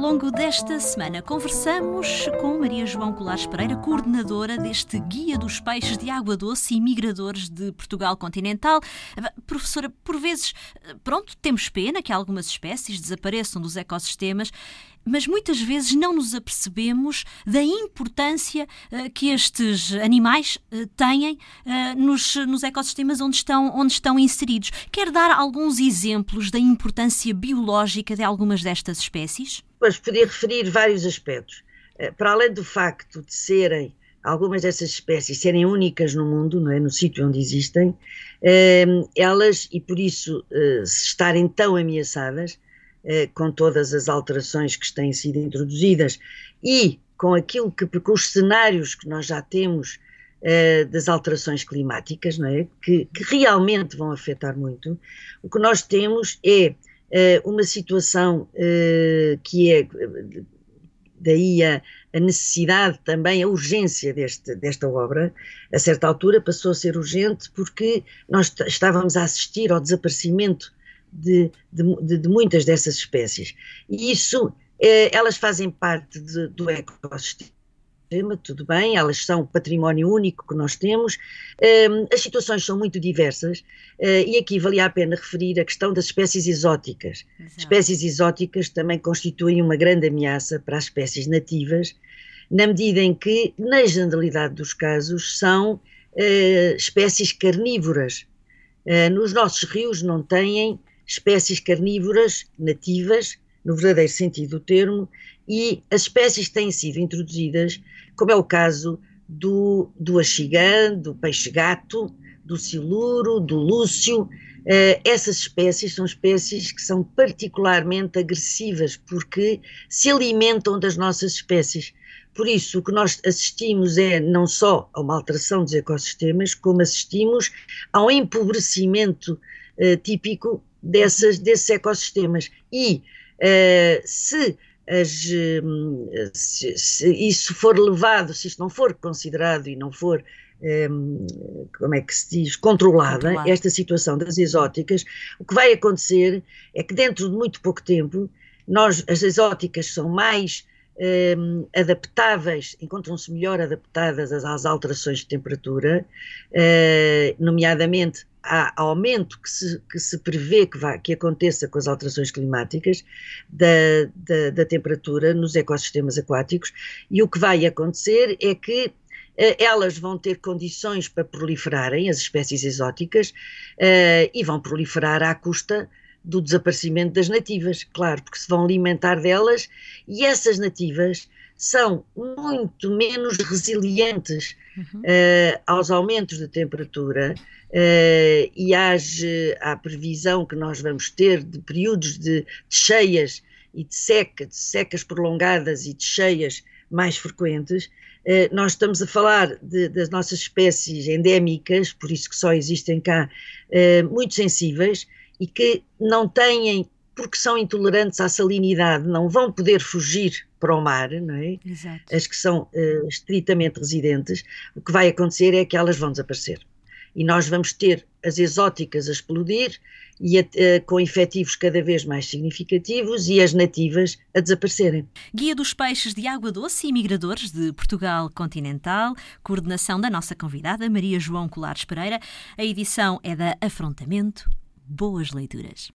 longo desta semana conversamos com Maria João Colares Pereira, coordenadora deste Guia dos Peixes de Água Doce e Migradores de Portugal Continental. Professora, por vezes, pronto, temos pena que algumas espécies desapareçam dos ecossistemas mas muitas vezes não nos apercebemos da importância uh, que estes animais uh, têm uh, nos, nos ecossistemas onde estão, onde estão inseridos. Quer dar alguns exemplos da importância biológica de algumas destas espécies? Pois, podia referir vários aspectos. Para além do facto de serem algumas dessas espécies serem únicas no mundo, não é? no sítio onde existem, elas, e por isso estarem tão ameaçadas, eh, com todas as alterações que têm sido introduzidas e com aquilo que, com os cenários que nós já temos eh, das alterações climáticas, não é? Que, que, realmente vão afetar muito, o que nós temos é eh, uma situação que é daí a, a, necessidade também, a urgência deste, desta obra, a certa altura passou a ser urgente porque nós estávamos a assistir ao desaparecimento de, de, de muitas dessas espécies. E isso, eh, elas fazem parte de, do ecossistema tudo bem, elas são património único que nós temos, um, as situações são muito diversas uh, e aqui valia a pena referir a questão das espécies exóticas. Exato. Espécies exóticas também constituem uma grande ameaça para as espécies nativas, na medida em que, na generalidade dos casos, são uh, espécies carnívoras. Uh, nos nossos rios não têm espécies carnívoras nativas, no verdadeiro sentido do termo, e as espécies têm sido introduzidas, como é o caso do, do axigã, do peixe-gato, do siluro, do lúcio. Uh, essas espécies são espécies que são particularmente agressivas porque se alimentam das nossas espécies. Por isso, o que nós assistimos é não só a uma alteração dos ecossistemas, como assistimos a um empobrecimento uh, típico dessas, desses ecossistemas. E uh, se, as, se, se, isso for levado, se isto não for considerado e não for um, como é que se diz, controlada, esta situação das exóticas, o que vai acontecer é que dentro de muito pouco tempo, nós, as exóticas são mais um, adaptáveis, encontram-se melhor adaptadas às, às, alterações de temperatura, uh, nomeadamente há aumento que se, que se prevê que, vai, que aconteça com as alterações climáticas da, da, da, temperatura nos ecossistemas aquáticos, e o que vai acontecer é que eh, elas vão ter condições para proliferarem, as espécies exóticas, uh, e vão proliferar à custa do desaparecimento das nativas, claro, porque se vão alimentar delas, e essas nativas são muito menos resilientes uhum. uh, aos aumentos de temperatura uh, e às, à previsão que nós vamos ter de períodos de, de cheias e de seca, de secas prolongadas e de cheias mais frequentes, uh, nós estamos a falar de, das nossas espécies endémicas, por isso que só existem cá, muito sensíveis e que não têm, porque são intolerantes à salinidade, não vão poder fugir para o mar, não é? Exato. As que são uh, estritamente residentes, o que vai acontecer é que elas vão desaparecer e nós vamos ter as exóticas a explodir e a, a, com efetivos cada vez mais significativos e as nativas a desaparecerem. Guia dos Peixes de Água Doce e Migradores de Portugal Continental, coordenação da nossa convidada Maria João Colares Pereira. A edição é da Afrontamento. Boas leituras.